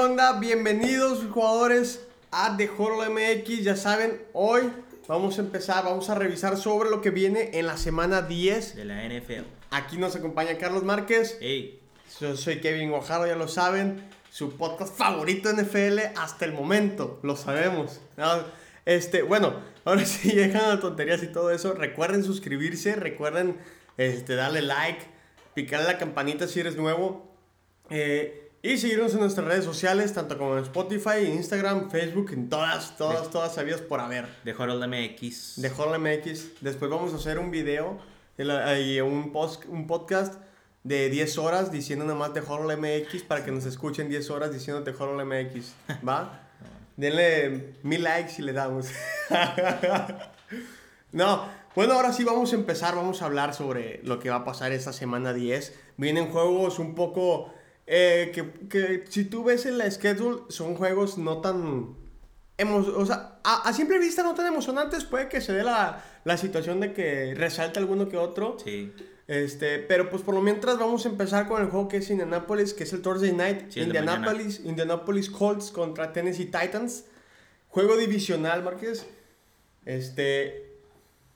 onda? Bienvenidos jugadores a The Horror MX. Ya saben, hoy vamos a empezar, vamos a revisar sobre lo que viene en la semana 10. de la NFL. Aquí nos acompaña Carlos Márquez. Hey, Yo soy Kevin Guajardo, ya lo saben. Su podcast favorito de NFL hasta el momento, lo sabemos. Este, bueno, ahora sí llegan a tonterías y todo eso. Recuerden suscribirse, recuerden este, darle like, picarle la campanita si eres nuevo. eh, y seguirnos en nuestras redes sociales, tanto como en Spotify, Instagram, Facebook, en todas, todas, todas sabidas por haber de Harold MX. de Horror MX. Después vamos a hacer un video de y un, post, un podcast de 10 horas diciendo nada más de Horror MX para que nos escuchen 10 horas diciéndote Horror MX. ¿Va? Denle mil likes y le damos. no, bueno, ahora sí vamos a empezar. Vamos a hablar sobre lo que va a pasar esta semana 10. Vienen juegos un poco. Eh, que, que si tú ves en la schedule, son juegos no tan o sea, a, a simple vista no tan emocionantes, puede que se dé la, la situación de que resalte alguno que otro. Sí. Este, pero pues por lo mientras vamos a empezar con el juego que es Indianapolis, que es el Thursday Night. Sí, Indianapolis, Indianapolis Colts contra Tennessee Titans. Juego divisional, Márquez. Este,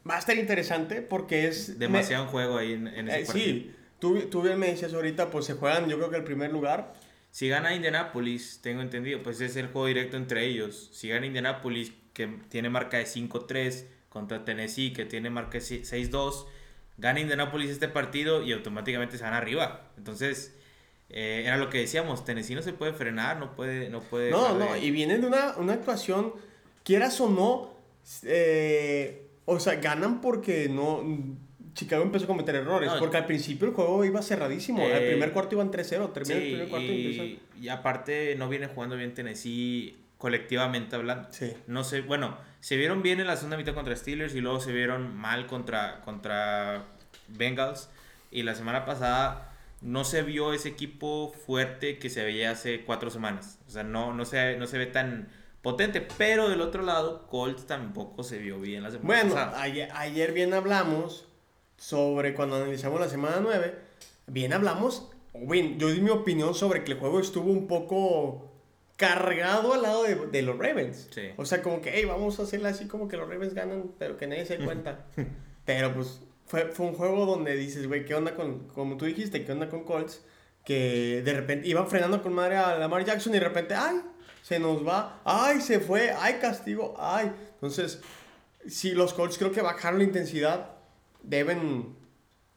va a estar interesante porque es... Demasiado juego ahí en, en me- ese eh, partido. sí, tú, tú bien me decías ahorita, pues se juegan yo creo que el primer lugar. Si gana Indianapolis, tengo entendido, pues es el juego directo entre ellos. Si gana Indianapolis, que tiene marca de 5-3, contra Tennessee, que tiene marca de 6-2, gana Indianapolis este partido y automáticamente se van arriba. Entonces, eh, era lo que decíamos, Tennessee no se puede frenar, no puede... No, puede No, no, y vienen de una, una actuación, quieras o no, eh, o sea, ganan porque no. Chicago empezó a cometer errores, No, porque al principio el juego iba cerradísimo. el Eh, primer cuarto iban 3-0, termina el primer cuarto y y, empieza. y aparte no viene jugando bien Tennessee colectivamente hablando. Sí. No sé, bueno, se vieron bien en la segunda mitad contra Steelers y luego se vieron mal contra, contra Bengals. Y la semana pasada no se vio ese equipo fuerte que se veía hace cuatro semanas. O sea, no, no, se, no se ve tan potente. Pero del otro lado, Colts tampoco se vio bien la semana Bueno, pasada. ayer, ayer bien hablamos sobre cuando analizamos la semana 9. Bien hablamos, o bien, yo di mi opinión sobre que el juego estuvo un poco cargado al lado de, de los Ravens. Sí. O sea, como que, hey, vamos a hacerle así como que los Ravens ganan, pero que nadie se dé cuenta. pero pues fue, fue un juego donde dices, güey, ¿qué onda con, como tú dijiste, qué onda con Colts? Que de repente iban frenando con madre a Lamar Jackson y de repente, ay, se nos va, ay, se fue, ay, castigo, ay. Entonces, si los Colts creo que bajaron la intensidad, deben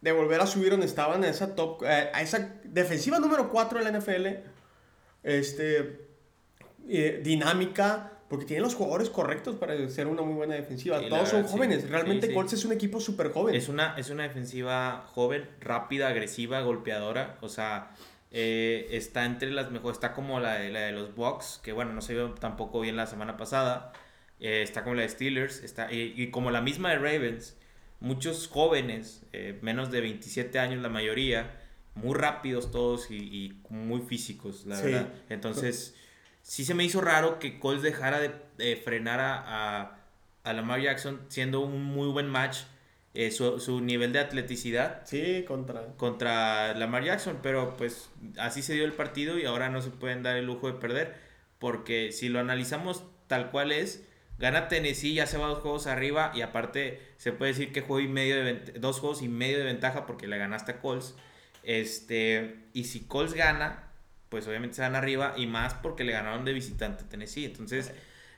de volver a subir donde estaban a esa top, eh, a esa defensiva número 4 de la NFL. Este, eh, dinámica, porque tienen los jugadores correctos para ser una muy buena defensiva. Sí, Todos son sí. jóvenes. Realmente Sí, sí. Colts es un equipo súper joven. Es una, es una defensiva joven, rápida, agresiva, golpeadora. O sea, eh, está entre las mejores. Está como la de, la de los Bucks, que bueno, no se vio tampoco bien la semana pasada. Eh, está como la de Steelers. Está, y, y como la misma de Ravens. Muchos jóvenes, eh, menos de 27 años la mayoría, muy rápidos todos y, y muy físicos, la Sí. verdad. Entonces, sí se me hizo raro que Colts dejara de, de frenar a, a, a Lamar Jackson siendo un muy buen match eh, su, su nivel de atleticidad Sí, contra. contra Lamar Jackson, pero pues así se dio el partido y ahora no se pueden dar el lujo de perder porque si lo analizamos tal cual es, gana Tennessee, ya se va dos juegos arriba y aparte se puede decir que juego y medio de dos juegos y medio de ventaja porque le ganaste a Colts. Este, y si Colts gana, pues obviamente se van arriba y más porque le ganaron de visitante a Tennessee. Entonces,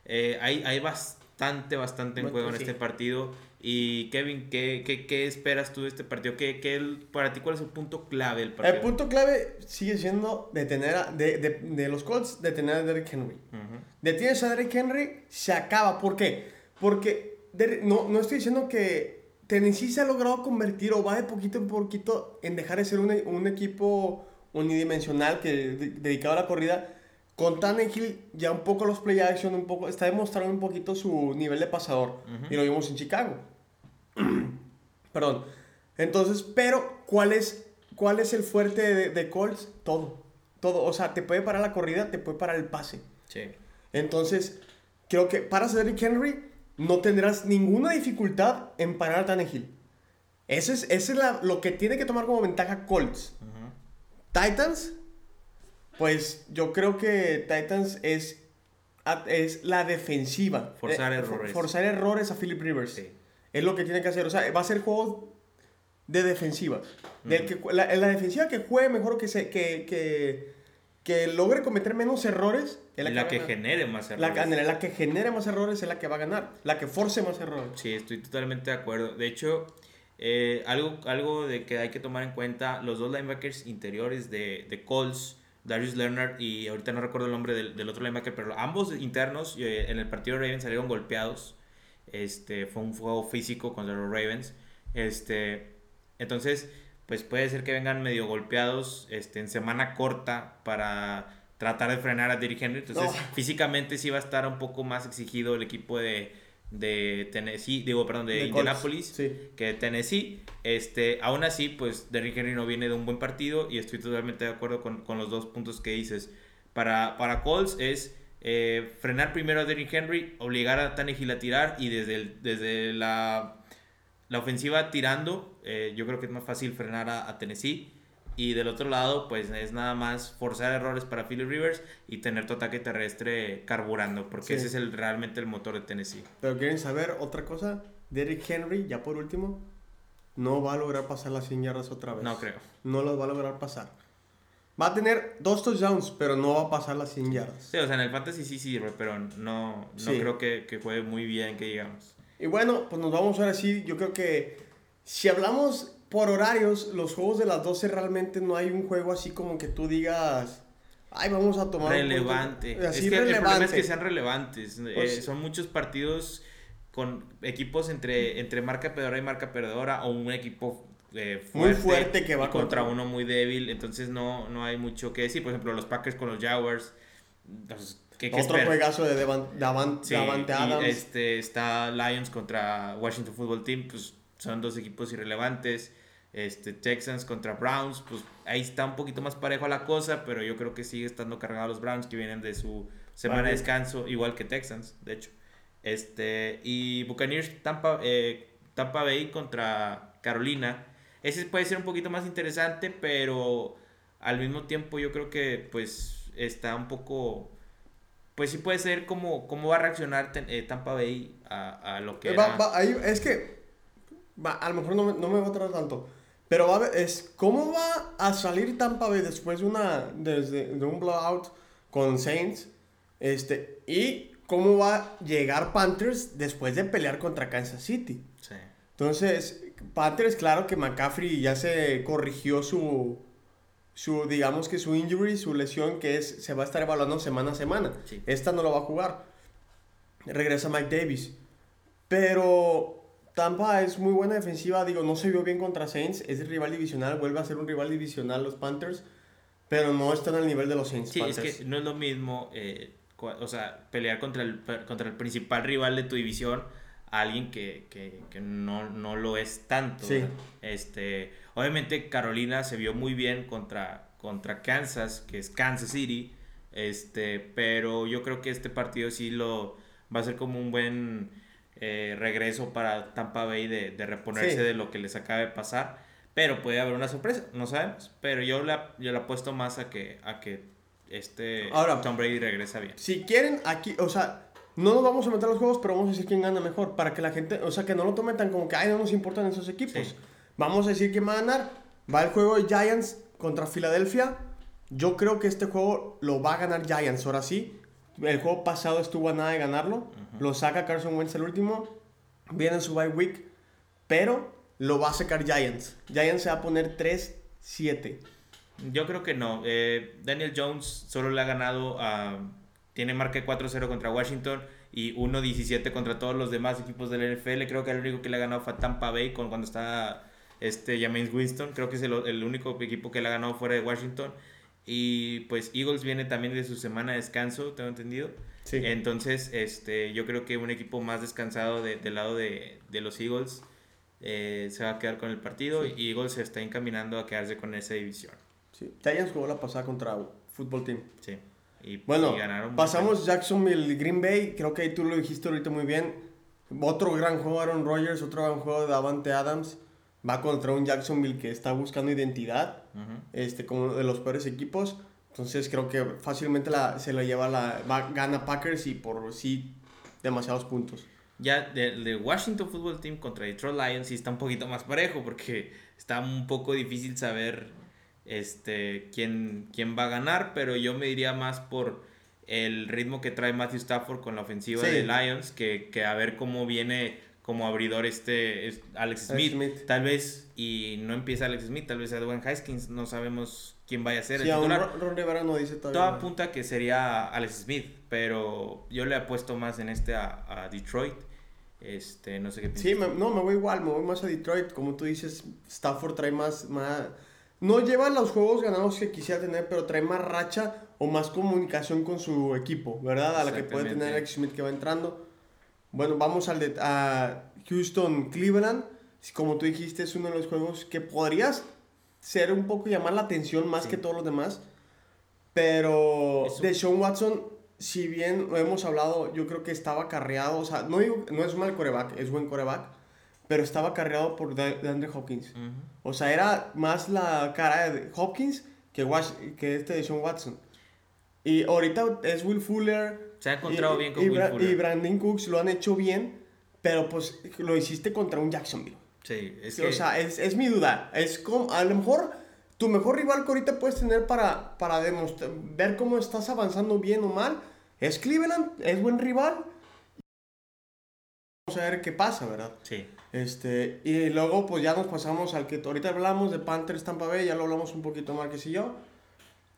eh, hay, hay bastante, bastante en juego en este partido. Y Kevin, ¿qué, qué, qué esperas tú de este partido? ¿Qué, qué el- para ti cuál es el punto clave del partido? El punto clave sigue siendo detener a, de, de, de los Colts, detener a Derrick Henry. Ujú. Detienes a Derrick Henry, se acaba. ¿Por qué? Porque Derrick- no, no estoy diciendo que Tennessee se ha logrado convertir o va de poquito en poquito en dejar de ser un, un equipo unidimensional que de- dedicado a la corrida. Con Tannehill ya un poco los play action, un poco, está demostrando un poquito su nivel de pasador. Y lo vimos en Chicago. Perdón. Entonces, pero, ¿cuál es, cuál es el fuerte de, de Colts? Todo. Todo. O sea, te puede parar la corrida, te puede parar el pase. Sí. Entonces, creo que para Derrick Henry no tendrás ninguna dificultad en parar a Tannehill. Ese es, ese es la- lo que tiene que tomar como ventaja Colts. Titans, Pues yo creo que Titans es, es la defensiva. Forzar Eh, errores. Forzar errores a Philip Rivers. Sí. Es lo que tiene que hacer. O sea, va a ser juego de defensiva. Del que, la, la defensiva que juegue mejor, que, se, que, que, que logre cometer menos errores. Es La, que genere más errores. la que genere más errores es la que va a ganar. La que force más errores. Sí, estoy totalmente de acuerdo. De hecho, eh, algo, algo de que hay que tomar en cuenta, los dos linebackers interiores de, de Colts, Darius Leonard y ahorita no recuerdo el nombre del, del otro linebacker, pero ambos internos eh, en el partido de Ravens salieron golpeados. Este, fue un juego físico contra los Ravens. Este, entonces, pues puede ser que vengan medio golpeados este, en semana corta para tratar de frenar a Derrick Henry. Entonces, No. físicamente sí va a estar un poco más exigido el equipo de, de Tennessee, digo, perdón, de, De Indianapolis sí. que de Tennessee. Este, aún así, pues Derrick Henry no viene de un buen partido y estoy totalmente de acuerdo con, con los dos puntos que dices. Para, para Colts es eh, frenar primero a Derrick Henry, obligar a Tannehill a tirar y desde, el- desde la, la ofensiva tirando, eh, yo creo que es más fácil frenar a, a Tennessee. Y del otro lado, pues es nada más forzar errores para Philip Rivers y tener tu ataque terrestre carburando, porque Sí. ese es el, realmente el motor de Tennessee. Pero quieren saber otra cosa. Derrick Henry, ya por último, no va a lograr pasar las 100 yardas otra vez. No creo. No las va a lograr pasar. Va a tener dos touchdowns, pero no va a pasar las 100 yardas. Sí, o sea, en el fantasy sí sirve, pero no, no Sí. creo que, que juegue muy bien, que digamos. Y bueno, pues nos vamos ahora sí. Yo creo que si hablamos por horarios, los juegos de las 12 realmente no hay un juego así como que tú digas, ay, vamos a tomar. un Relevante. punto". Así es que el problema es que sean relevantes. Eh, Pues- son muchos partidos con equipos entre, entre marca perdedora y marca perdedora o un equipo eh, Muy fuerte, que va y contra contra- uno muy débil. Entonces no, no hay mucho que decir. Por ejemplo, los Packers con los Jaguars. ¿qué- qué Otro esperas? juegazo de Devan- Davan- Sí, Davante y, Adams. este, está Lions contra Washington Football Team, pues son dos equipos irrelevantes. Este, Texans contra Browns, pues ahí está un poquito más parejo la cosa, pero yo creo que sigue estando cargado los Browns que vienen de su semana de descanso, igual que Texans, de hecho. Este, y Buccaneers Tampa, eh, Tampa Bay contra Carolina. Ese puede ser un poquito más interesante, pero al mismo tiempo yo creo que pues está un poco pues sí puede ser como cómo va a reaccionar eh, Tampa Bay a, a lo que Eh, va- era- va- ahí- es que va, a lo mejor no me, no me va a tratar tanto. Pero va a ver- es cómo va a salir Tampa Bay después de una desde, de un blowout con Saints. Este, y cómo va a llegar Panthers después de pelear contra Kansas City. Sí. Entonces, Panthers, claro que McCaffrey ya se corrigió su, su, digamos que su injury, su lesión, que es, se va a estar evaluando semana a semana. Sí. Esta no lo va a jugar. Regresa Mike Davis. Pero Tampa es muy buena defensiva, digo, no se vio bien contra Saints, es rival divisional, vuelve a ser un rival divisional los Panthers, pero no están al nivel de los Saints. Sí, es Panthers. que no es lo mismo eh, o sea, pelear contra el, contra el principal rival de tu división a alguien que, que, que no, no lo es tanto. Sí. Este, obviamente Carolina se vio muy bien contra, contra Kansas, que es Kansas City, este, pero yo creo que este partido sí lo va a ser como un buen eh, regreso para Tampa Bay de, de reponerse Sí. de lo que les acaba de pasar. Pero puede haber una sorpresa, no sabemos. Pero yo la, yo la apuesto más a que, a que este Ahora- Tom Brady regresa bien. Si quieren, aquí, o sea, no nos vamos a meter a los juegos, pero vamos a decir quién gana mejor. Para que la gente, o sea, que no lo tomen tan como que, ay, no nos importan esos equipos. Sí. Vamos a decir quién va a ganar. Va el juego de Giants contra Filadelfia. Yo creo que este juego lo va a ganar Giants, ahora sí. El juego pasado estuvo a nada de ganarlo. Lo saca Carson Wentz el último. Viene en su bye week. Pero lo va a sacar Giants. Giants se va a poner 3-7. Yo creo que no. Eh, Daniel Jones solo le ha ganado a... Tiene marca de 4-0 contra Washington y 1-17 contra todos los demás equipos del NFL. Creo que el único que le ha ganado fue a Tampa Bay con, cuando está este, James Winston. Creo que es el, el único equipo que le ha ganado fuera de Washington. Y pues Eagles viene también de su semana de descanso, tengo entendido. Sí. Entonces, este, yo creo que un equipo más descansado de- del lado de, de los Eagles eh, se va a quedar con el partido y Eagles se está encaminando a quedarse con esa división. Sí. Giants jugó la pasada contra Football Team. Sí. Y, Bueno, y ganaron. pasamos Jacksonville, Green Bay. Creo que ahí tú lo dijiste ahorita muy bien. Otro gran juego Aaron Rodgers, otro gran juego de Davante Adams. Va contra un Jacksonville que está buscando identidad, este, como uno de los peores equipos. Entonces creo que fácilmente la, se lo lleva la va- gana Packers y por sí demasiados puntos. Ya del de Washington Football Team contra Detroit Lions sí está un poquito más parejo porque está un poco difícil saber este quién, quién va a ganar, pero yo me diría más por el ritmo que trae Matthew Stafford con la ofensiva Sí. de Lions que, que a ver cómo viene como abridor este es Alex Smith. Smith. Tal vez, y no empieza Alex Smith, tal vez Edwin Haskins, no sabemos quién vaya a ser Sí, el titular. Ron Rivera no dice Todo todavía. apunta que sería Alex Smith, pero yo le apuesto más en este a, a Detroit. Este, no sé qué Sí, piensas. me- no, me voy igual, me voy más a Detroit. Como tú dices, Stafford trae más, más... No lleva los juegos ganados que quisiera tener, pero trae más racha o más comunicación con su equipo, ¿verdad? A la que puede tener. Alex Smith que va entrando. Bueno, vamos al de a Houston-Cleveland. Como tú dijiste, es uno de los juegos que podrías ser un poco llamar la atención más Sí. que todos los demás. Pero Eso- de Sean Watson, si bien lo hemos hablado, yo creo que estaba carreado. O sea, no, no es mal coreback, es buen coreback. Pero estaba carreado por De- DeAndre Hopkins. Ujú. O sea, era más la cara de Hopkins que, Wash- que este de Sean Watson. Y ahorita es Will Fuller. Se ha encontrado y- bien con y, Will Bra- Fuller. Y Brandon Cooks lo han hecho bien, pero pues lo hiciste contra un Jacksonville. Sí, es que O sea, es, es mi duda. Es como, a lo mejor tu mejor rival que ahorita puedes tener para, para demostrar, ver cómo estás avanzando bien o mal es Cleveland, es buen rival. Vamos a ver qué pasa, ¿verdad? sí. Este, y luego pues ya nos pasamos al que ahorita hablamos de Panthers Tampa Bay, ya lo hablamos un poquito Márquez y yo.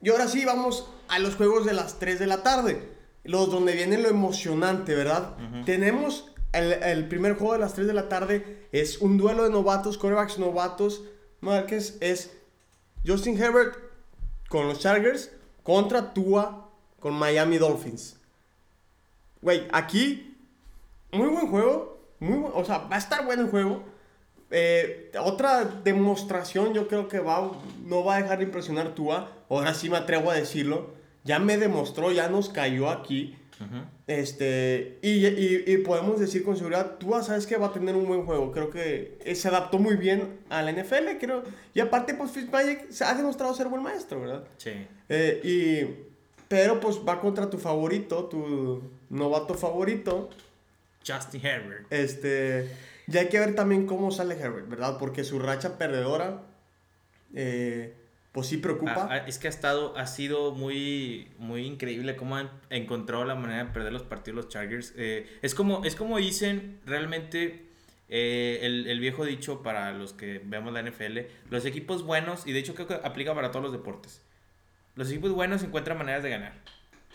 Y ahora sí vamos a los juegos de las 3 de la tarde, los donde viene lo emocionante, ¿verdad? Tenemos el, el primer juego de las 3 de la tarde, es un duelo de novatos, corebacks novatos. Márquez es Justin Herbert con los Chargers contra Tua con Miami Dolphins. Güey, aquí muy buen juego. Muy o sea, va a estar bueno el juego. Eh, otra demostración, yo creo que va, no va a dejar de impresionar Tua. Ahora sí me atrevo a decirlo. Ya me demostró, ya nos cayó aquí. Ujú. Este, y, y, y podemos decir con seguridad, Tua sabes que va a tener un buen juego. Creo que eh, se adaptó muy bien a la NFL, creo. Y aparte, pues Fitzmagic se ha demostrado ser buen maestro, ¿verdad? Sí. Eh, y, pero pues va contra tu favorito, tu novato favorito. Justin Herbert. Este, y hay que ver también cómo sale Herbert, ¿verdad? Porque su racha perdedora, eh, pues sí preocupa. Ah, ah, es que ha estado, ha sido muy, muy increíble cómo han encontrado la manera de perder los partidos los Chargers. Eh, es como, es como dicen realmente eh, el, el viejo dicho para los que vemos la NFL, los equipos buenos, y de hecho creo que aplica para todos los deportes. Los equipos buenos encuentran maneras de ganar.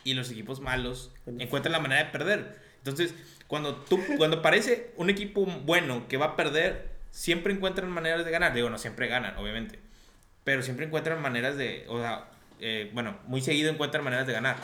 Y los equipos malos encuentran la manera de perder. Entonces, cuando, tú, cuando parece un equipo bueno que va a perder, siempre encuentran maneras de ganar. Digo, no siempre ganan, obviamente. Pero siempre encuentran maneras de. O sea, eh, bueno, muy seguido encuentran maneras de ganar.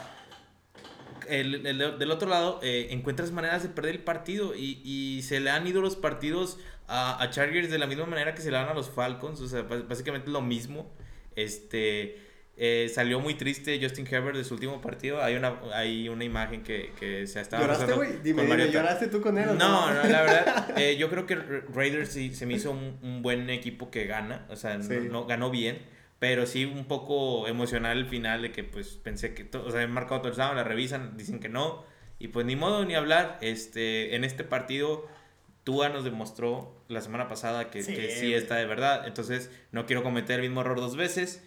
El- el- del otro lado, eh, encuentras maneras de perder el partido. Y, y se le han ido los partidos a, a Chargers de la misma manera que se le dan a los Falcons. O sea, bás- básicamente lo mismo. Este. Eh, salió muy triste Justin Herbert de su último partido. Hay una, hay una imagen que, que se estaba ¿Lloraste, güey? Dime, dime. ¿lloraste tú con él o No, no, la verdad, eh, yo creo que Ra- Raiders sí se me hizo un, un buen equipo que gana, o sea, no- Sí. no, ganó bien, pero sí un poco emocional el final de que pues pensé que, o sea, han marcado touchdown, la revisan, dicen que no, y pues ni modo ni hablar, este, en este partido Tua nos demostró la semana pasada que Sí, que sí, está de verdad, entonces no quiero cometer el mismo error dos veces.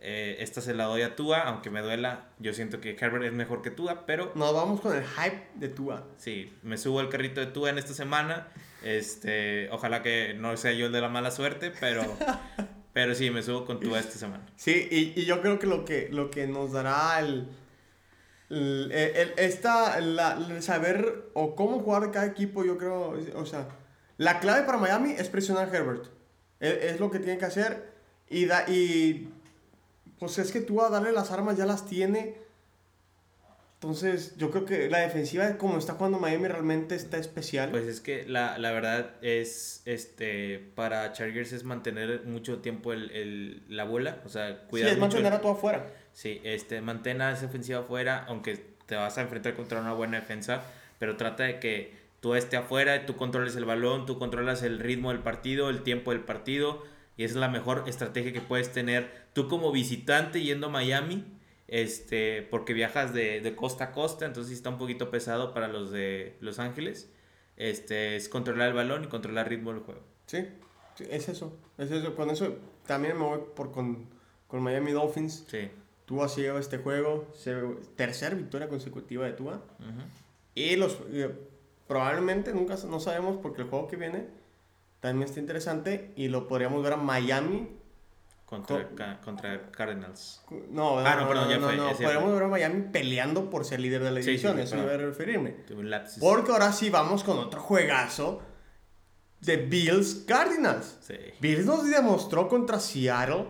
Eh, esta se la doy a Tua, aunque me duela. Yo siento que Herbert es mejor que Tua, pero Nos vamos con el hype de Tua. Sí, me subo al carrito de Tua en esta semana. Este, ojalá que no sea yo el de la mala suerte, pero, pero sí, me subo con Tua esta semana. Sí, y, y yo creo que lo que, lo que nos dará el, el, el- esta, la- el saber o cómo jugar cada equipo, yo creo, o sea, la clave para Miami es presionar a Herbert. Es, es lo que tiene que hacer. Y, da, y pues es que tú a darle las armas ya las tiene. Entonces, yo creo que la defensiva, como está jugando Miami, realmente está especial. Pues es que la, la verdad es, este, para Chargers es mantener mucho tiempo el, el- la bola, o sea, sí, cuidar es mucho. mantener a todo afuera. Sí, este, mantén a esa ofensiva afuera, aunque te vas a enfrentar contra una buena defensa, pero trata de que tú esté afuera, tú controles el balón, tú controlas el ritmo del partido, el tiempo del partido, y esa es la mejor estrategia que puedes tener tú como visitante yendo a Miami. este, porque viajas de, de costa a costa, entonces está un poquito pesado para los de Los Ángeles. Este, es controlar el balón y controlar el ritmo del juego. Sí, sí, es eso, es eso. Con eso también me voy por con, con Miami Dolphins. Sí. Tua se lleva este juego, se- tercera victoria consecutiva de Tua. Y los eh, probablemente nunca no sabemos porque el juego que viene también está interesante y lo podríamos ver a Miami. Contra, Co- ca- contra Cardinals. No, Ah, no, perdón, ya fue, no, ese podríamos fue. ver a Miami peleando por ser líder de la división, sí, eso perdón. iba a referirme. Porque ahora sí vamos con otro juegazo de Bills Cardinals. Sí. Bills nos demostró contra Seattle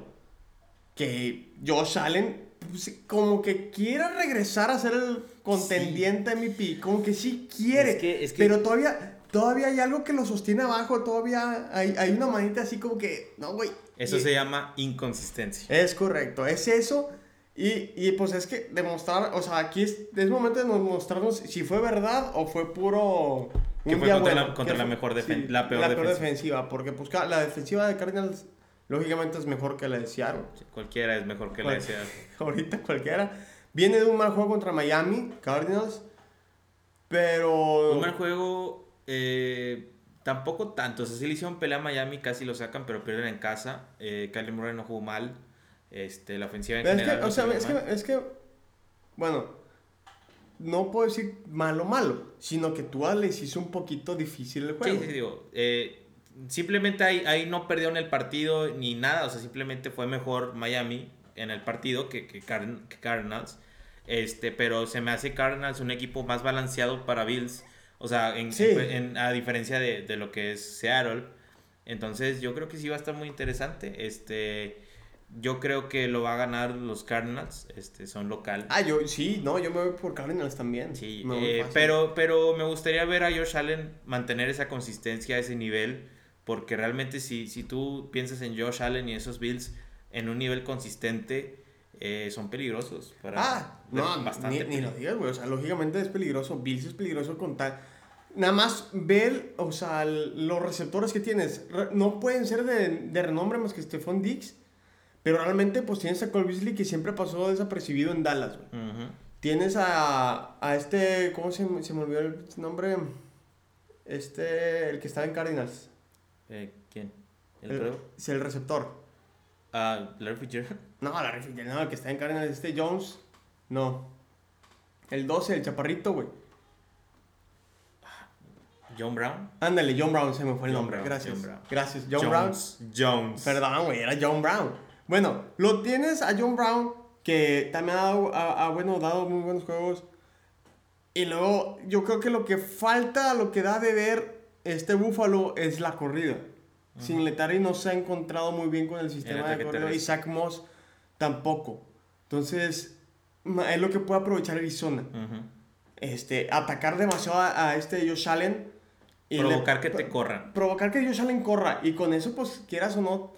que Josh Allen pues, como que quiere regresar a ser el contendiente MVP, como que sí quiere, Es que- es que- pero todavía todavía hay algo que lo sostiene abajo, todavía hay, hay una manita así como que, no, güey. Eso Y- se llama inconsistencia. Es correcto, es eso. Y, y pues es que demostrar, o sea, aquí es, es momento de mostrarnos si fue verdad o fue puro... Que fue contra bueno, la- contra que la mejor defen- la peor defensiva. defensiva. Porque pues la defensiva de Cardinals lógicamente es mejor que la de Seattle. Cualquiera es mejor que la de Seattle. Ahorita cualquiera. Viene de un mal juego contra Miami, Cardinals. Pero... Un mal juego, eh, tampoco tanto. O sea, sí le hicieron pelea a Miami, casi lo sacan, pero pierden en casa. Eh, Kyler Murray no jugó mal. Este, la ofensiva en Es que, general no o sea, es que, es que, bueno, no puedo decir malo malo, sino que tú les hizo un poquito difícil el Sí, juego. sí, digo. eh, simplemente ahí, ahí no perdieron el partido ni nada. O sea, simplemente fue mejor Miami en el partido que, que, Card- que Cardinals. Este, pero se me hace Cardinals un equipo más balanceado para Bills. O sea, en, Sí. en- a diferencia de, de lo que es Seattle. Entonces, yo creo que sí va a estar muy interesante. Este, yo creo que lo va a ganar los Cardinals. Este, son local. Ah, yo sí, no, yo me voy por Cardinals también. Sí, eh, pero, pero me gustaría ver a Josh Allen mantener esa consistencia, ese nivel, porque realmente si, si tú piensas en Josh Allen y esos Bills en un nivel consistente, eh, son peligrosos. Para, Ah, no, bastante ni, ni lo digas, güey. O sea, lógicamente es peligroso. Bills es peligroso con tal. Nada más ver, o sea, el- los receptores que tienes. No pueden ser de, de renombre más que Stephon Diggs. Pero realmente, pues tienes a Cole Beasley que siempre pasó desapercibido en Dallas, güey. Tienes a, a este, ¿cómo se, me- se me olvidó el nombre? Este, el que estaba en Cardinals. Eh, ¿Quién? ¿El, El, el receptor. Ah, Larry Fitzgerald. No, la Fitzgerald, no, el que está en Cardinals, este Jones. No. El 12, el chaparrito, güey. John Brown. Ándale, John Brown, se me fue el John nombre. Brown, Gracias. John Brown. Gracias, John Brown. Jones. Jones. Perdón, güey, era John Brown. Bueno, lo tienes a John Brown, que también ha, dado- ha- ha, bueno, dado muy buenos juegos. Y luego, yo creo que lo que falta, lo que da de ver este Búfalo es la corrida. Sin Letari no se ha encontrado muy bien con el sistema de corrida y. Zach Moss tampoco. Entonces, es lo que puede aprovechar Arizona. Este, atacar demasiado a, a este Josh Allen. y le- Provocar que te corran. provocar que Josh Allen corra. Y con eso, pues, quieras o no,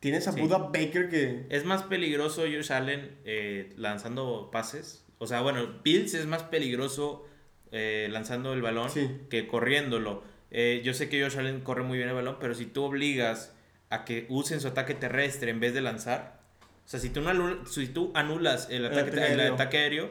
tienes a Sí. Buda Baker que... Es más peligroso Josh Allen eh, lanzando pases. O sea, bueno, Bills es más peligroso eh, lanzando el balón Sí. que corriéndolo. Eh, yo sé que Josh Allen corre muy bien el balón, pero si tú obligas a que usen su ataque terrestre en vez de lanzar, o sea, si tú, no anul- si tú anulas el ataque, el aéreo. ataque aéreo,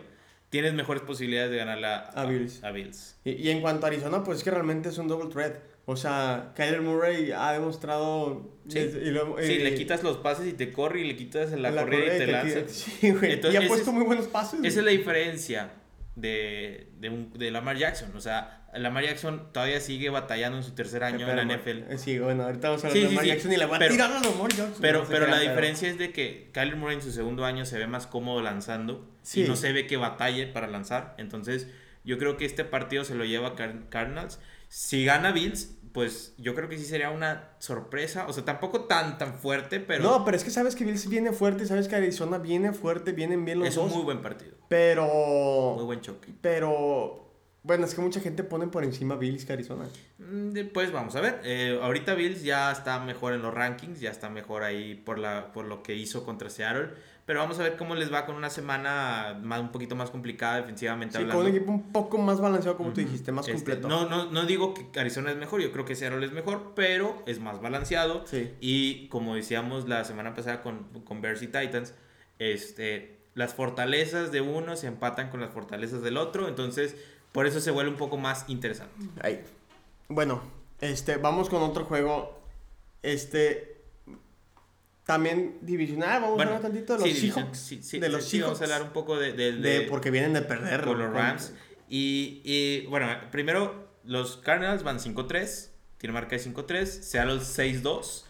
tienes mejores posibilidades de ganar a, A Bills. a Bills. Y, y en cuanto a Arizona, pues es que realmente es un double threat. O sea, Kyler Murray ha demostrado... Sí. desde- y lo- Sí, eh, le quitas los pases y te corre y le quitas la, la corrida y te lanza. Sí, güey. Entonces, y ha puesto es- muy buenos pases. Esa es la diferencia de, de, un- de Lamar Jackson. O sea, Lamar Jackson todavía sigue batallando en su tercer año en la NFL. Sí, bueno, ahorita vamos a hablar Sí, de Lamar sí. Jackson y le va a Pero- tirar a Lamar Jackson. Pero, no pero la diferencia es de que Kyler Murray en su segundo año se ve más cómodo lanzando y no se ve que batalle para lanzar. Entonces, yo creo que este partido se lo lleva Car- Cardinals. Si gana Bills, pues yo creo que sí sería una sorpresa. O sea, tampoco tan, tan fuerte, pero No, pero es que sabes que Bills viene fuerte, sabes que Arizona viene fuerte, vienen bien los es un dos. muy buen partido. Pero... Muy buen choque. Pero... Bueno, es que mucha gente pone por encima Bills que Arizona. Mm, Después vamos a ver. Eh, ahorita Bills ya está mejor en los rankings, ya está mejor ahí por, la, por lo que hizo contra Seattle. Pero vamos a ver cómo les va con una semana más, un poquito más complicada defensivamente Sí, hablando. con un equipo un poco más balanceado, como tú dijiste, más Este, completo. no, no, no digo que Arizona es mejor, yo creo que Seattle es mejor, pero es más balanceado. Sí. Y como decíamos la semana pasada con, con Bears y Titans, este, las fortalezas de uno se empatan con las fortalezas del otro, entonces por eso se vuelve un poco más interesante. Ahí. Bueno, este, vamos con otro juego. Este. También divisional, vamos Bueno, a hablar tantito de los sí, Seahawks. sí, sí, de los sí, vamos a Seahawks. hablar un poco de, de- De, de- porque vienen de perder. con los Rams. Y, y, bueno, primero los Cardinals van 5-3, tiene marca de 5-3, Seattle 6-2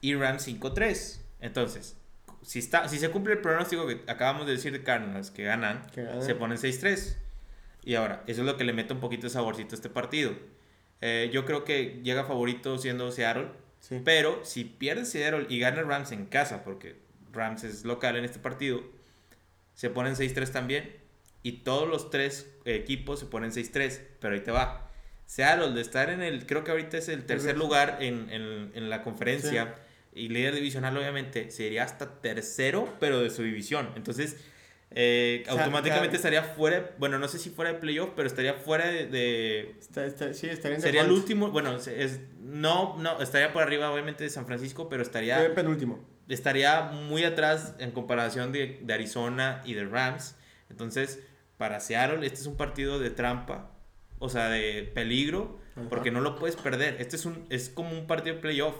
y Rams 5-3. Entonces, si, está, si se cumple el pronóstico que acabamos de decir de Cardinals, que ganan, Que ganan. se ponen 6-3. Y ahora, eso es lo que le mete un poquito de saborcito a este partido. Eh, yo creo que llega favorito siendo Seattle, Sí. pero si pierde Seattle y gana Rams en casa, porque Rams es local en este partido, se ponen 6-3 también. Y todos los tres equipos se ponen 6-3. Pero ahí te va. Seattle, de estar en el. Creo que ahorita es el tercer Ujú. lugar en, en- en la conferencia. Y líder divisional, obviamente, sería hasta tercero, pero de su división. Entonces, eh, O sea, automáticamente estaría fuera. Bueno, no sé si fuera de playoff, pero estaría fuera de- de Está, está- sí, estaría en Sería el último, bueno, es, no, no, estaría por arriba obviamente de San Francisco, pero estaría, penúltimo. estaría muy atrás en comparación de, de Arizona y de Rams. Entonces, para Seattle, este es un partido de trampa, o sea, de peligro, Ajá. porque no lo puedes perder. Este es, un, es como un partido de playoff.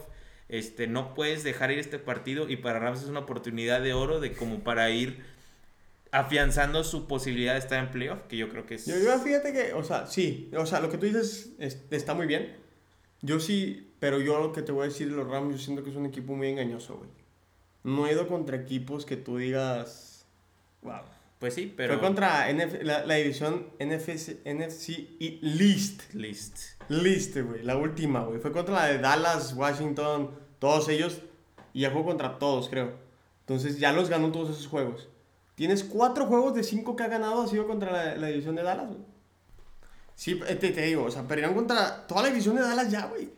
Este, no puedes dejar ir este partido y para Rams es una oportunidad de oro de como para ir afianzando su posibilidad de estar en playoff, que yo creo que es... Yo, yo fíjate que, o sea, sí, o sea, lo que tú dices es- está muy bien. Yo sí, pero yo lo que te voy a decir de los Rams, yo siento que es un equipo muy engañoso, güey. No he ido contra equipos que tú digas, wow. Pues sí, pero... Fue contra NF la, la división NFC, NFC y List. List. List, güey, la última, güey. Fue contra la de Dallas, Washington, todos ellos. Y ya jugó contra todos, creo. Entonces ya los ganó todos esos juegos. Tienes cuatro juegos de cinco que ha ganado, ha sido contra la, la división de Dallas, güey. Sí, eh, te, te digo, o sea, perdieron contra toda la división de Dallas ya, güey.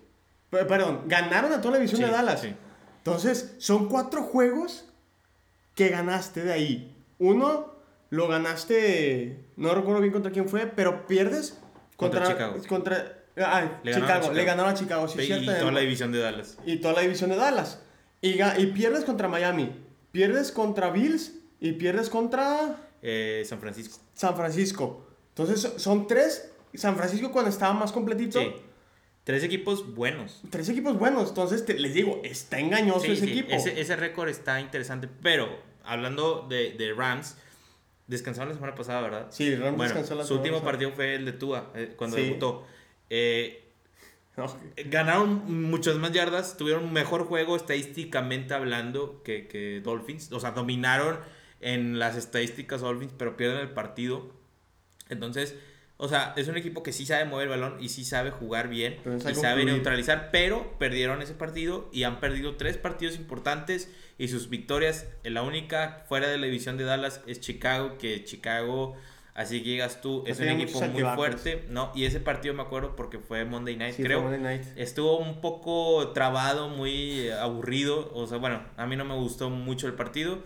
Perdón, ganaron a toda la división Sí, de Dallas. sí. Entonces, son cuatro juegos que ganaste de ahí. Uno lo ganaste, no recuerdo bien contra quién fue, pero pierdes Contra contra, Chicago. Contra, ah, Le Chicago, Chicago. le ganaron a Chicago, sí, y cierto. toda la división de Dallas. y toda la división de Dallas. Y, y pierdes contra Miami, pierdes contra Bills y pierdes contra Eh, San Francisco. San Francisco. Entonces, so- son tres. San Francisco cuando estaba más completito. Sí. Tres equipos buenos. Tres equipos buenos. Entonces, te- les digo, está engañoso Sí, ese sí, equipo. Ese, ese récord está interesante. Pero, hablando de, de Rams, descansaron la semana pasada, ¿verdad? Sí, Rams bueno, descansó la su semana último pasada. partido fue el de Tua, eh, cuando Sí. debutó. Eh, Ganaron muchas más yardas, tuvieron un mejor juego estadísticamente hablando que, que Dolphins. O sea, dominaron en las estadísticas Dolphins, pero pierden el partido. Entonces, o sea, es un equipo que sí sabe mover el balón y sí sabe jugar bien y sabe neutralizar, pero perdieron ese partido y han perdido tres partidos importantes y sus victorias, eh, la única fuera de la división de Dallas es Chicago, que Chicago, así que llegas tú, es un equipo muy fuerte, ¿no? Y ese partido me acuerdo porque fue Monday Night, sí, creo. Monday Night. Estuvo un poco trabado, muy eh, aburrido. O sea, bueno, a mí no me gustó mucho el partido.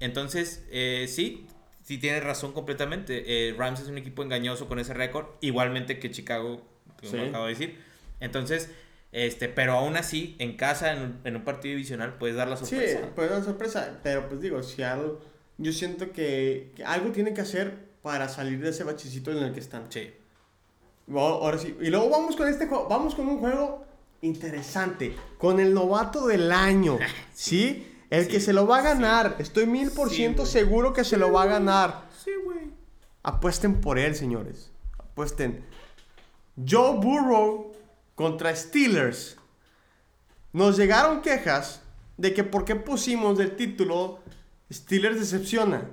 Entonces, eh, sí, sí tienes razón completamente. Eh, Rams es un equipo engañoso con ese récord, igualmente que Chicago, como Sí. acabo de decir. Entonces, este, pero aún así, en casa, en un, en un partido divisional, puedes dar la Sí, sorpresa. puede dar sorpresa. Pero pues digo, si algo. Yo siento que, que algo tiene que hacer para salir de ese bachecito en el que están. Sí. Bueno, Ahora sí. Y luego vamos con este juego. Vamos con un juego interesante. Con el novato del año. ¿Sí? El que se lo va a sí. ganar. Estoy mil por ciento seguro que se lo va a ganar. Sí, güey. Apuesten por él, señores. Apuesten. Joe Burrow contra Steelers. Nos llegaron quejas de que por qué pusimos del título Steelers decepciona.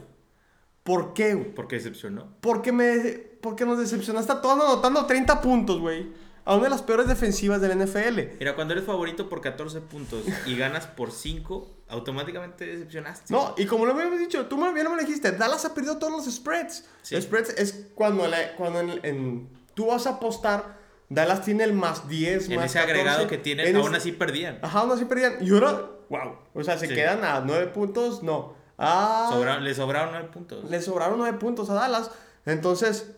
¿Por qué, güey? Porque decepcionó. Porque, me, porque nos decepcionaste a todos anotando 30 puntos, güey. A una de las peores defensivas del NFL. Mira, cuando eres favorito por 14 puntos y ganas por 5, automáticamente decepcionaste. No, y como lo habíamos dicho, tú bien me lo dijiste, Dallas ha perdido todos los spreads. Sí. Spreads es cuando, la- cuando en, en- tú vas a apostar, Dallas tiene el más 10, en más ese agregado 14, que tienen, en aún ese- así perdían. Ajá, aún así perdían. Y ahora, wow. O sea, se Sí. quedan a 9 puntos, no. Ah, Sobra- le sobraron 9 puntos. le sobraron 9 puntos a Dallas. Entonces,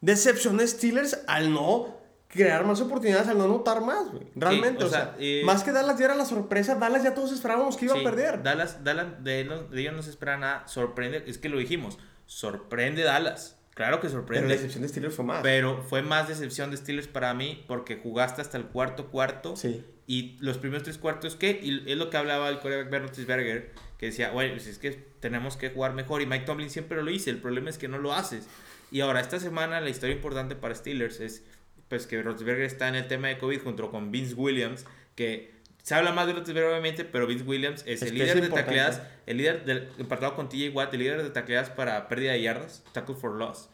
decepcioné Steelers al no crear más oportunidades al no notar más, güey. Realmente, o o, sea, sea, eh, más que Dallas ya era la sorpresa, Dallas ya todos esperábamos que iba Sí, a perder. Dallas, Dallas de, ellos- de ellos no se espera nada. Sorprende, es que lo dijimos. Sorprende Dallas. Claro que Pero sorprende. la excepción de Steelers fue más. Pero fue más decepción de Steelers para mí porque jugaste hasta el cuarto cuarto. Sí. Y los primeros tres cuartos, ¿qué? Y es lo que hablaba el coreback Roethlisberger, que decía, bueno, pues es que tenemos que jugar mejor. Y Mike Tomlin siempre lo dice, el problema es que no lo haces. Y ahora, esta semana, la historia importante para Steelers es pues que Roethlisberger está en el tema de COVID junto con Vince Williams, que se habla más de Roethlisberger obviamente, pero Vince Williams es, Es el es líder de tacleadas, el líder del empatado con TJ Watt, el líder de tacleadas para pérdida de yardas, tackle for loss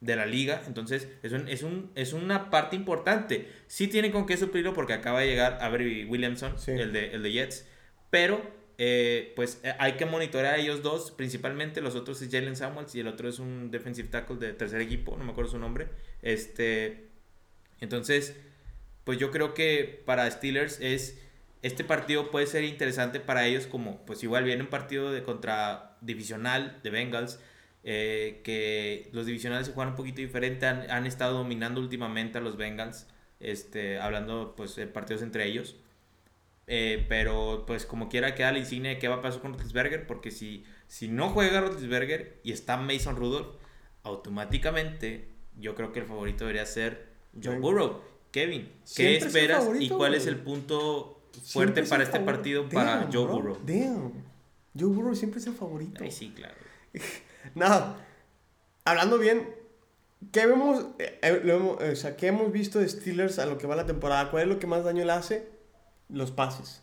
de la liga. Entonces, es, un, es, un, es una parte importante. Sí tienen con qué suplirlo porque acaba de llegar Avery Williamson, Sí. el, de, el de Jets. Pero, eh, pues hay que monitorear a ellos dos. Principalmente los otros es Jalen Samuels y el otro es un defensive tackle de tercer equipo. No me acuerdo su nombre. Este, entonces, pues yo creo que para Steelers es... Este partido puede ser interesante para ellos como, pues igual viene un partido de contra divisional de Bengals, eh, que los divisionales se juegan un poquito diferente, han, han estado dominando últimamente a los Bengals, este, hablando pues de partidos entre ellos. Eh, pero pues como quiera queda la insignia de qué va a pasar con Roethlisberger, porque si, si no juega Roethlisberger y está Mason Rudolph, automáticamente yo creo que el favorito debería ser Joe Burrow. Kevin, ¿qué Siempre esperas y favorito, cuál es el punto Siempre fuerte es para este partido para Damn, Joe bro, Burrow? Damn. Joe Burrow siempre es el favorito. Ay, sí, claro. Nada, hablando bien, ¿qué vemos, eh, eh, lo hemos- o sea, ¿qué hemos visto de Steelers a lo que va la temporada? ¿Cuál es lo que más daño le hace? Los pases.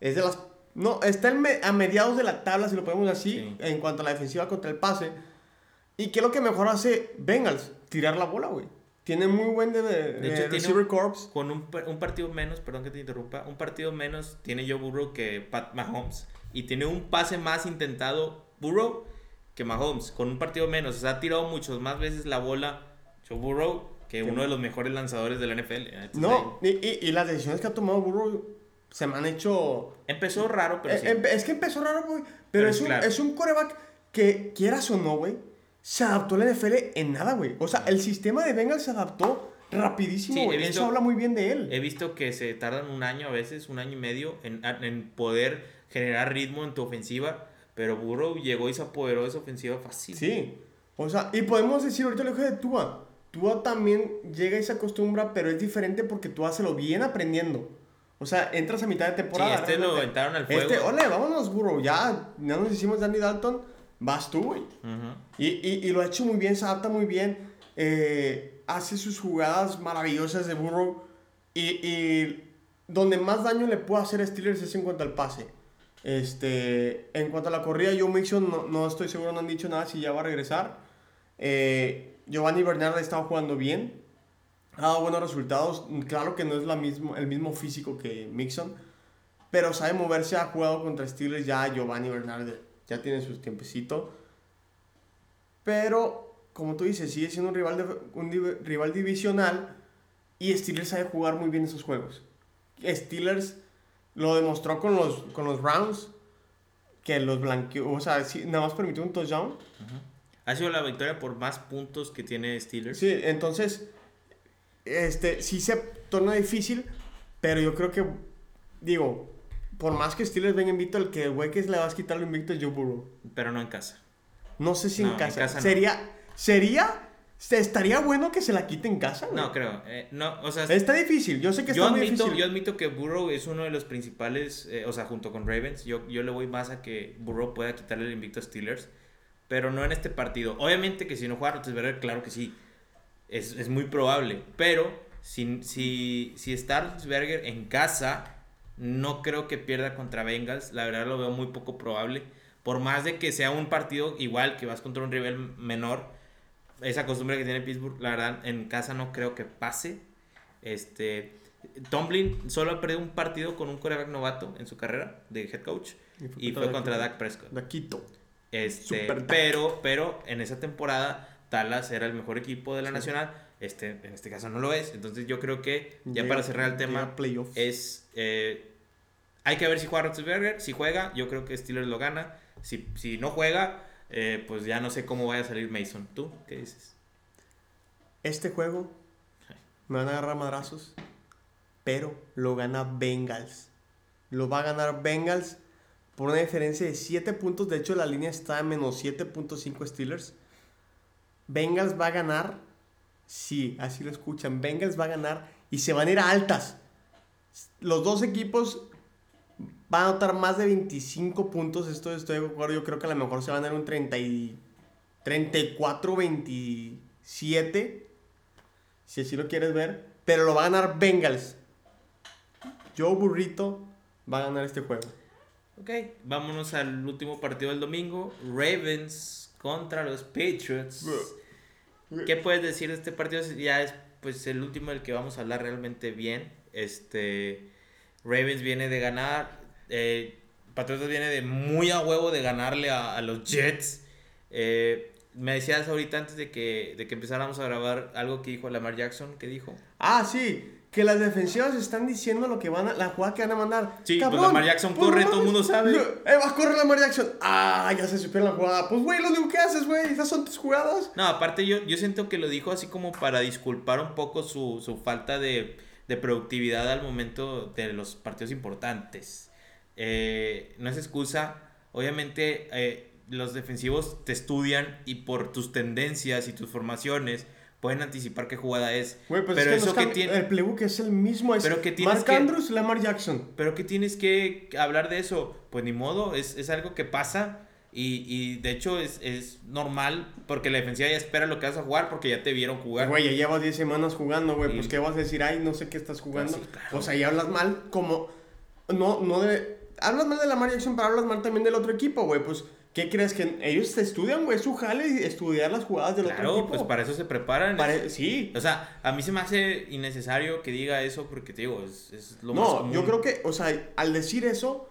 Es de las... No, está me- a mediados de la tabla, si lo podemos así, Sí. en cuanto a la defensiva contra el pase. ¿Y qué es lo que mejor hace Bengals? Tirar la bola, güey. Tiene muy buen de, de De hecho, tiene receiver un- corps. Con un, un partido menos, perdón que te interrumpa, un partido menos tiene Joe Burrow que Pat Mahomes. Y tiene un pase más intentado Burrow que Mahomes, con un partido menos. O sea, ha tirado muchas más veces la bola Joe Burrow que uno de los mejores lanzadores de la NFL. Entonces, No, y, y, y las decisiones que ha tomado Burrow se me han hecho... Empezó raro, pero Eh, sí. es que empezó raro, güey. Pero, Pero es, es un, claro. es un coreback que, quieras o no, güey, se adaptó la NFL en nada, güey. O sea, el sistema de Bengals se adaptó rapidísimo, Sí, güey. visto- Eso habla muy bien de él. He visto que se tardan un año a veces, un año y medio, en, en poder generar ritmo en tu ofensiva. Pero Burrow llegó y se apoderó de esa ofensiva fácil. Sí. O sea, y podemos decir ahorita lo que de Tua. Tua también llega y se acostumbra, pero es diferente porque Tua se lo viene aprendiendo. O sea, entras a mitad de Sí, temporada. este lo aventaron al fuego. Este, ole, vámonos, burro. Ya, ya nos hicimos Danny Dalton. Vas tú, güey. Y, y, y lo ha hecho muy bien, se adapta muy bien. eh, hace sus jugadas maravillosas de Burrow. Y, y donde más daño le puede hacer a Steelers es en cuanto al pase. Este, en cuanto a la corrida, Joe Mixon, no, no estoy seguro, no han dicho nada si ya va a regresar. Eh, Giovanni Bernard ha estado jugando bien. Ha dado buenos resultados. Claro que no es la mismo, el mismo físico que Mixon. Pero sabe moverse, ha jugado contra Steelers ya Giovanni Bernard. Ya tiene su tiempecito. Pero, como tú dices, sigue siendo un rival, de, un rival divisional. Y Steelers sabe jugar muy bien esos juegos. Steelers lo demostró con los, con los Browns. Que los blanqueó. O sea, sí, nada más permitió un touchdown. Ha sido la victoria por más puntos que tiene Steelers. Sí, entonces. Este, sí se torna difícil. Pero yo creo que. Digo, por más que Steelers venga invicto, el que güey que le vas a quitar lo invicto es Joe Burrow. Pero no en casa. No sé si No, en en casa. casa no. sería. Sería. se- Estaría bueno que se la quite en casa, güey. No, creo. eh, no, o sea, Está difícil. Yo sé que yo está muy admito, difícil. yo admito que Burrow es uno de los principales, eh, o sea, junto con Ravens, yo, yo le voy más a que Burrow pueda quitarle el invicto a Steelers, pero no en este partido. Obviamente que si no juega Roethlisberger, claro que sí, es, es muy probable, pero si, si, si en casa, no creo que pierda contra Bengals, la verdad lo veo muy poco probable, por más de que sea un partido igual, que vas contra un rival menor, esa costumbre que tiene Pittsburgh, la verdad, en casa no creo que pase. Este, Tomlin solo ha perdido un partido con un coreback novato en su carrera de head coach y fue contra Dak Prescott. Daquito. Este, Super pero, pero en esa temporada Dallas era el mejor equipo de la Sí. nacional. Este, en este caso no lo es. Entonces yo creo que ya Llega- para cerrar el tema es eh, hay que ver si juega Roethlisberger. Si juega, yo creo que Steelers lo gana. Si, si no juega, eh, pues ya no sé cómo vaya a salir Mason. ¿Tú qué dices? Este juego me van a agarrar madrazos, pero lo gana Bengals. Lo va a ganar Bengals por una diferencia de 7 puntos. De hecho, la línea está en menos 7.5 Steelers. Bengals va a ganar. Sí, así lo escuchan. Bengals va a ganar y se van a ir a altas. Los dos equipos van a anotar más de 25 puntos. Esto estoy de acuerdo. Yo creo que a lo mejor se van a dar un 30 y 34-27. Si así lo quieres ver. Pero lo va a ganar Bengals. Joe Burrito va a ganar este juego. Ok, vámonos al último partido del domingo. Ravens contra los Patriots. ¿Qué puedes decir de este partido? Ya es pues el último del que vamos a hablar realmente bien. Este Ravens viene de ganar. Eh, Patriotas viene de muy a huevo de ganarle a, los Jets. Eh, me decías ahorita antes de que, de que empezáramos a grabar algo que dijo Lamar Jackson. ¿Qué dijo? Ah, sí que las defensivas están diciendo lo que van a, la jugada que van a mandar. Sí, pues Lamar Jackson pues corre, todo el mundo sabe. Eh, va a correr Lamar Jackson. Ah, ya se supiera la jugada. Pues, güey, lo único que haces, güey, esas son tus jugadas. No, aparte yo, yo siento que lo dijo así como para disculpar un poco su, su falta de, de, productividad al momento de los partidos importantes. Eh, no es excusa. Obviamente, eh, los defensivos te estudian y por tus tendencias y tus formaciones pueden anticipar qué jugada es. Pues pero eso que tiene... El playbook es el mismo, es pero que Mark que... Andrews, Lamar Jackson. Pero que tienes que hablar de eso, pues ni modo, es, es algo que pasa y, y de hecho es, es, normal porque la defensiva ya espera lo que vas a jugar porque ya te vieron jugar. Güey, ya llevas 10 semanas jugando, güey, pues qué vas a decir, ay, no sé qué estás jugando. O sea, y hablas mal como... No, no de... Hablas mal de Lamar Jackson, pero hablas mal también del otro equipo, güey, pues ¿Qué crees que ellos estudian, güey? su jale y estudiar las jugadas del otro equipo. pues para eso se preparan. sí. O sea, a mí se me hace innecesario que diga eso porque te digo, es, es lo más No, yo creo que, o sea, al decir eso,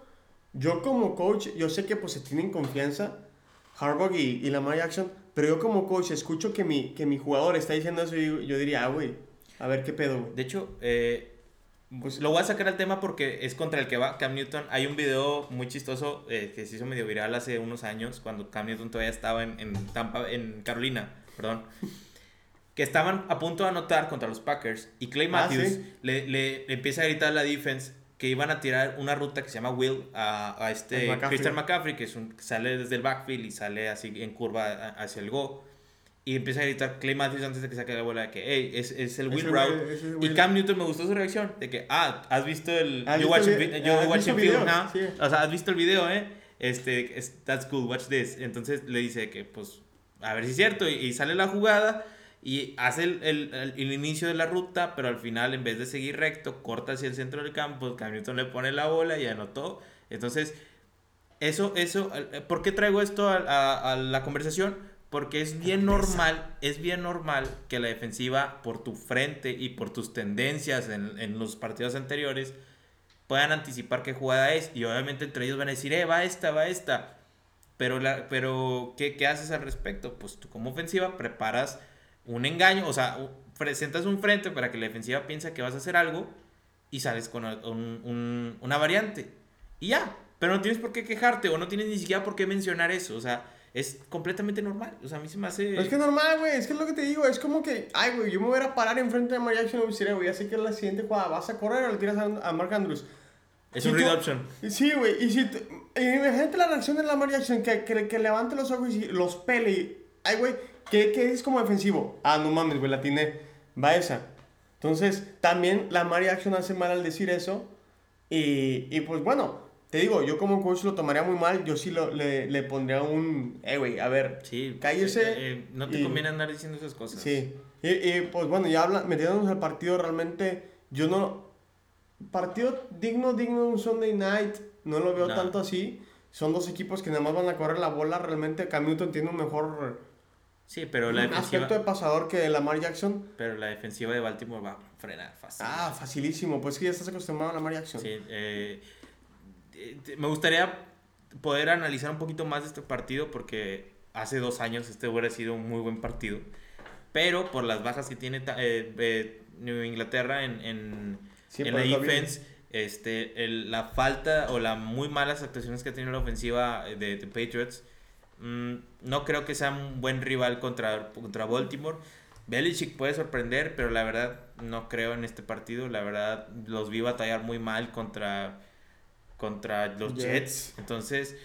yo como coach, yo sé que pues se tienen confianza, Harbaugh y, y Lamar Jackson, pero yo como coach escucho que mi, que mi jugador está diciendo eso y yo, diría, ah, güey, a ver qué pedo, De hecho, eh, pues lo voy a sacar al tema porque es contra el que va Cam Newton. Hay un video muy chistoso eh, que se hizo medio viral hace unos años cuando Cam Newton todavía estaba en, en Tampa, en Carolina, perdón. que estaban a punto de anotar contra los Packers y Clay ah, Matthews le, le, empieza a gritar a la defense que iban a tirar una ruta que se llama Will a, a este Christian McCaffrey, que es un, sale desde el backfield y sale así en curva hacia el go y empieza a gritar Clay Matthews antes de que saque la bola de que, hey, es, es el Will Route. Y Cam Newton me gustó su reacción de que, ah, has visto el. yo watch, el video, ¿no? O sea, has visto el video, ¿eh? Este, that's cool, watch this. Entonces le dice que, pues, a ver si es cierto. Y, sale la jugada y hace el, el, el, inicio de la ruta, pero al final, en vez de seguir recto, corta hacia el centro del campo. Cam Newton le pone la bola y anotó. Entonces, eso, eso, ¿por qué traigo esto a, a, a la conversación? Porque es bien normal, es bien normal que la defensiva, por tu frente y por tus tendencias en, en, los partidos anteriores, puedan anticipar qué jugada es. Y obviamente entre ellos van a decir, eh, va esta, va esta. Pero, la, pero ¿qué, ¿qué haces al respecto? Pues tú como ofensiva preparas un engaño, o sea, presentas un frente para que la defensiva piense que vas a hacer algo y sales con un, un, una variante. Y ya, pero no tienes por qué quejarte o no tienes ni siquiera por qué mencionar eso. O sea, es completamente normal. O sea, a mí se me hace. es que es normal, güey. Es que es lo que te digo. Es como que, ay, güey, yo me voy a parar enfrente de María Jackson y güey, ya sé que es la siguiente jugada. ¿Vas a correr o le tiras a, Mark Andrews? Es un read option. Sí, güey. Y si. imagínate la reacción de la Lamar Jackson que, que, que, levante los ojos y los pele. Y, ay, güey, ¿qué, ¿qué, es como defensivo? Ah, no mames, güey, la tiene. Va esa. Entonces, también la Lamar Jackson hace mal al decir eso. Y, y pues bueno, te digo, yo como coach lo tomaría muy mal. Yo sí lo, le, le pondría un. Eh, güey, a ver. Sí, cállese. Eh, eh, no te conviene andar diciendo esas cosas. Sí. Y, y pues bueno, ya habla, metiéndonos al partido, realmente. Yo no. Partido digno, digno de un Sunday night. No lo veo tanto así. Son dos equipos que nada más van a correr la bola. Realmente Cam Newton tiene un mejor. Sí, pero la defensiva... aspecto de pasador que Lamar Jackson. Pero la defensiva de Baltimore va a frenar fácil. Ah, facilísimo. Pues que ya estás acostumbrado a Lamar Jackson. Sí, eh, me gustaría poder analizar un poquito más de este partido porque hace dos años este hubiera sido un muy buen partido. Pero por las bajas que tiene eh, eh, New Inglaterra en, en, la defense, este, la falta o las muy malas actuaciones que ha tenido la ofensiva de, Patriots, mm, no creo que sea un buen rival contra, contra Baltimore. Belichick puede sorprender, pero la verdad no creo en este partido. La verdad los vi batallar muy mal contra, contra los Jets. Jets. Entonces,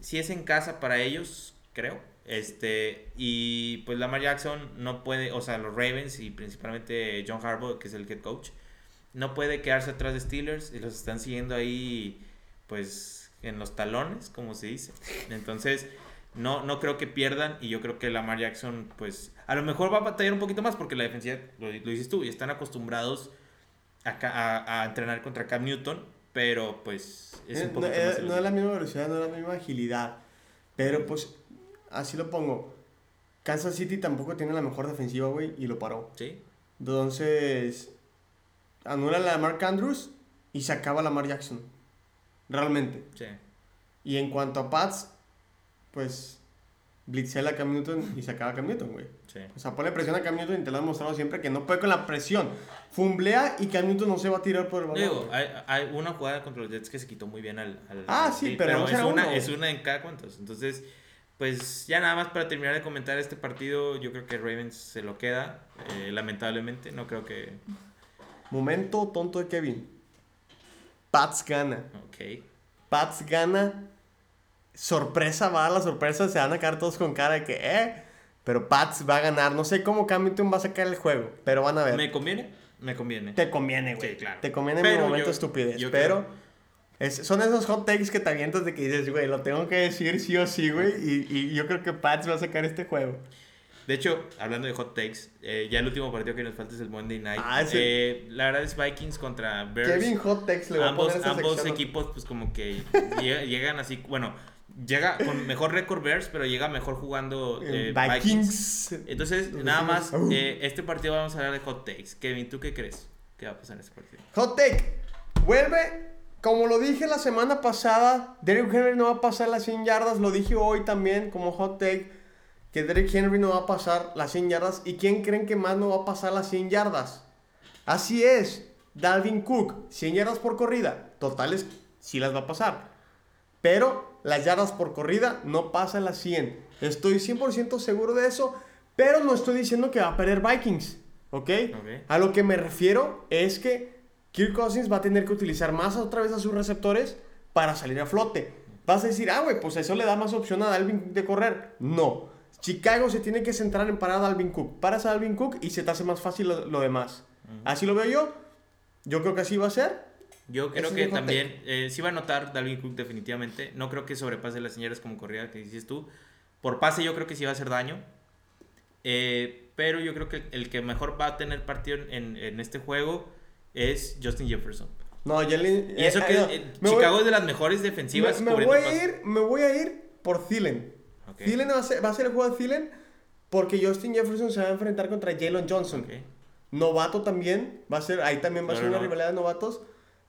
si es en casa para ellos, creo. Este, y pues Lamar Jackson no puede, o sea, los Ravens y principalmente John Harbaugh, que es el head coach, no puede quedarse atrás de Steelers y los están siguiendo ahí, pues, en los talones, como se dice. Entonces, no, no creo que pierdan y yo creo que Lamar Jackson, pues, a lo mejor va a batallar un poquito más porque la defensiva, lo, lo dices tú, y están acostumbrados a, a- a entrenar contra Cam Newton, pero pues es Eh, un poquito eh, más no es la misma velocidad, no es la misma agilidad. Pero pues, así lo pongo. Kansas City tampoco tiene la mejor defensiva, güey, y lo paró. Sí, Entonces, anula la Mark Andrews y se acaba la Mark Jackson. Realmente. sí. Y en cuanto a Pats, pues, blitzela a Cam Newton y se acaba Cam Newton, güey. Sí. O sea, pone presión a Cam Newton y te lo han mostrado siempre que no puede con la presión. Fumblea y Cam Newton no se va a tirar por el balón. Digo, hay, hay una jugada contra los Jets que se quitó muy bien al. al- Ah, al- sí, pero es, una, uno. es una en cada cuantos. Entonces, pues ya nada más para terminar de comentar este partido, yo creo que Ravens se lo queda, eh, lamentablemente. No creo que. Momento tonto de Kevin. Pats gana. Ok. Pats gana. Sorpresa, va a la sorpresa. Se van a quedar todos con cara de que, eh. Pero Pats va a ganar. No sé cómo Cam Newton va a sacar el juego. Pero van a ver. ¿Me conviene? Me conviene. Te conviene, güey. Sí, claro. Te conviene en mi Pero momento yo- estupidez. yo pero creo- es- son esos hot takes que te avientas de que dices, güey, lo tengo que decir sí o sí, güey. Y, y yo creo que Pats va a sacar este juego. De hecho, hablando de hot takes, eh, ya el último partido que nos falta es el Monday Night. Ah, sí. Eh, la verdad es Vikings contra Bears. Kevin Hot Takes le voy a ambos poner ambos sección. equipos pues como que llega- llegan así, bueno, llega con mejor récord Bears, pero llega mejor jugando Eh, Vikings. Vikings. Entonces, nada más, eh, este partido vamos a hablar de hot takes. Kevin, ¿tú qué crees? ¿Qué va a pasar en este partido? Hot take. Vuelve. Como lo dije la semana pasada, Derrick Henry no va a pasar las 100 yardas. Lo dije hoy también como hot take. Que Derrick Henry no va a pasar las 100 yardas. ¿Y quién creen que más no va a pasar las 100 yardas? Así es. Dalvin Cook, 100 yardas por corrida. Totales, sí las va a pasar. Pero las yardas por corrida no pasan las 100. Estoy 100% seguro de eso. Pero no estoy diciendo que va a perder Vikings. ¿Ok? Ok. A lo que me refiero es que Kirk Cousins va a tener que utilizar más otra vez a sus receptores para salir a flote. Vas a decir, ah, güey, pues eso le da más opción a Dalvin de correr. No. Chicago se tiene que centrar en parar a Dalvin Cook. Paras a Dalvin Cook y se te hace más fácil lo, lo demás. Así lo veo yo. Yo creo que así va a ser. Yo creo Ese que también eh, sí va a notar Dalvin Cook definitivamente. No creo que sobrepase las señales como corrida que dices tú. Por pase yo creo que sí va a hacer daño. Eh, pero yo creo que el que mejor va a tener partido en, en este juego es Justin Jefferson. No, ya le... Y eso eh, que eh, eh, me voy- Chicago es de las mejores defensivas me, voy a ir, me voy a ir por Thielen. Ok. Thielen va a, ser, va a ser el juego de Thielen porque Justin Jefferson se va a enfrentar contra Jalen Johnson. Novato también, va a ser, ahí también va a ser no, una rivalidad de novatos.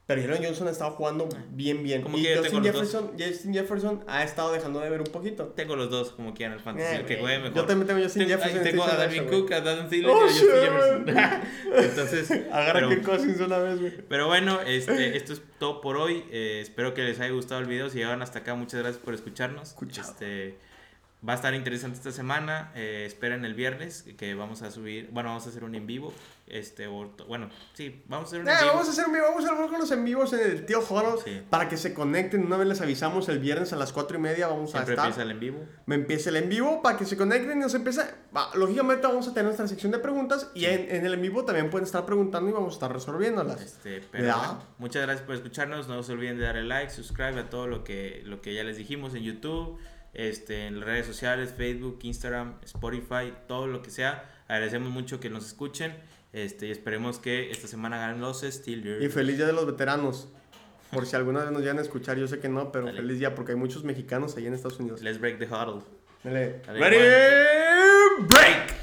Pero Jalen Johnson ha estado jugando bien, bien. Como y que Justin. Jefferson, Justin Jefferson ha estado dejando de ver un poquito. Tengo los dos como quieran el fantasy, Eh, el que güey. juegue mejor. Yo también tengo Justin Tengo- Jefferson ahí Tengo a Dalvin Cook, a Dan Thielen Oh, y a Justin shit, Jefferson. Entonces, Agarra Kirk Cousins una vez, güey. Pero bueno, este, esto es todo por hoy. Eh, espero que les haya gustado el video. Si llegaron hasta acá, muchas gracias por escucharnos. Escuchado. Este, va a estar interesante esta semana. Eh, esperen el viernes que vamos a subir. Bueno, vamos a hacer un en vivo. Este, o- bueno, sí, vamos a hacer un en Eh, vivo. vamos a hacer un vivo, vamos a hablar con los en vivos en el tío Joro Sí. para que se conecten. Una vez les avisamos el viernes a las 4 y media vamos Siempre a estar. empieza el en vivo. Me empieza el en vivo para que se conecten y nos empieza. va, lógicamente vamos a tener nuestra sección de preguntas y en, en el en vivo también pueden estar preguntando y vamos a estar resolviéndolas. Este, pero bueno, muchas gracias por escucharnos. No se olviden de darle like, subscribe a todo lo que, lo que ya les dijimos en YouTube, este, en las redes sociales, Facebook, Instagram, Spotify, todo lo que sea. Agradecemos mucho que nos escuchen. Este, y esperemos que esta semana ganen los Steelers. Y feliz día de los veteranos. Por si alguna vez nos llegan a escuchar, yo sé que no, pero Dale. feliz día porque hay muchos mexicanos ahí en Estados Unidos. Let's break the huddle. Dale. Dale, Ready, break.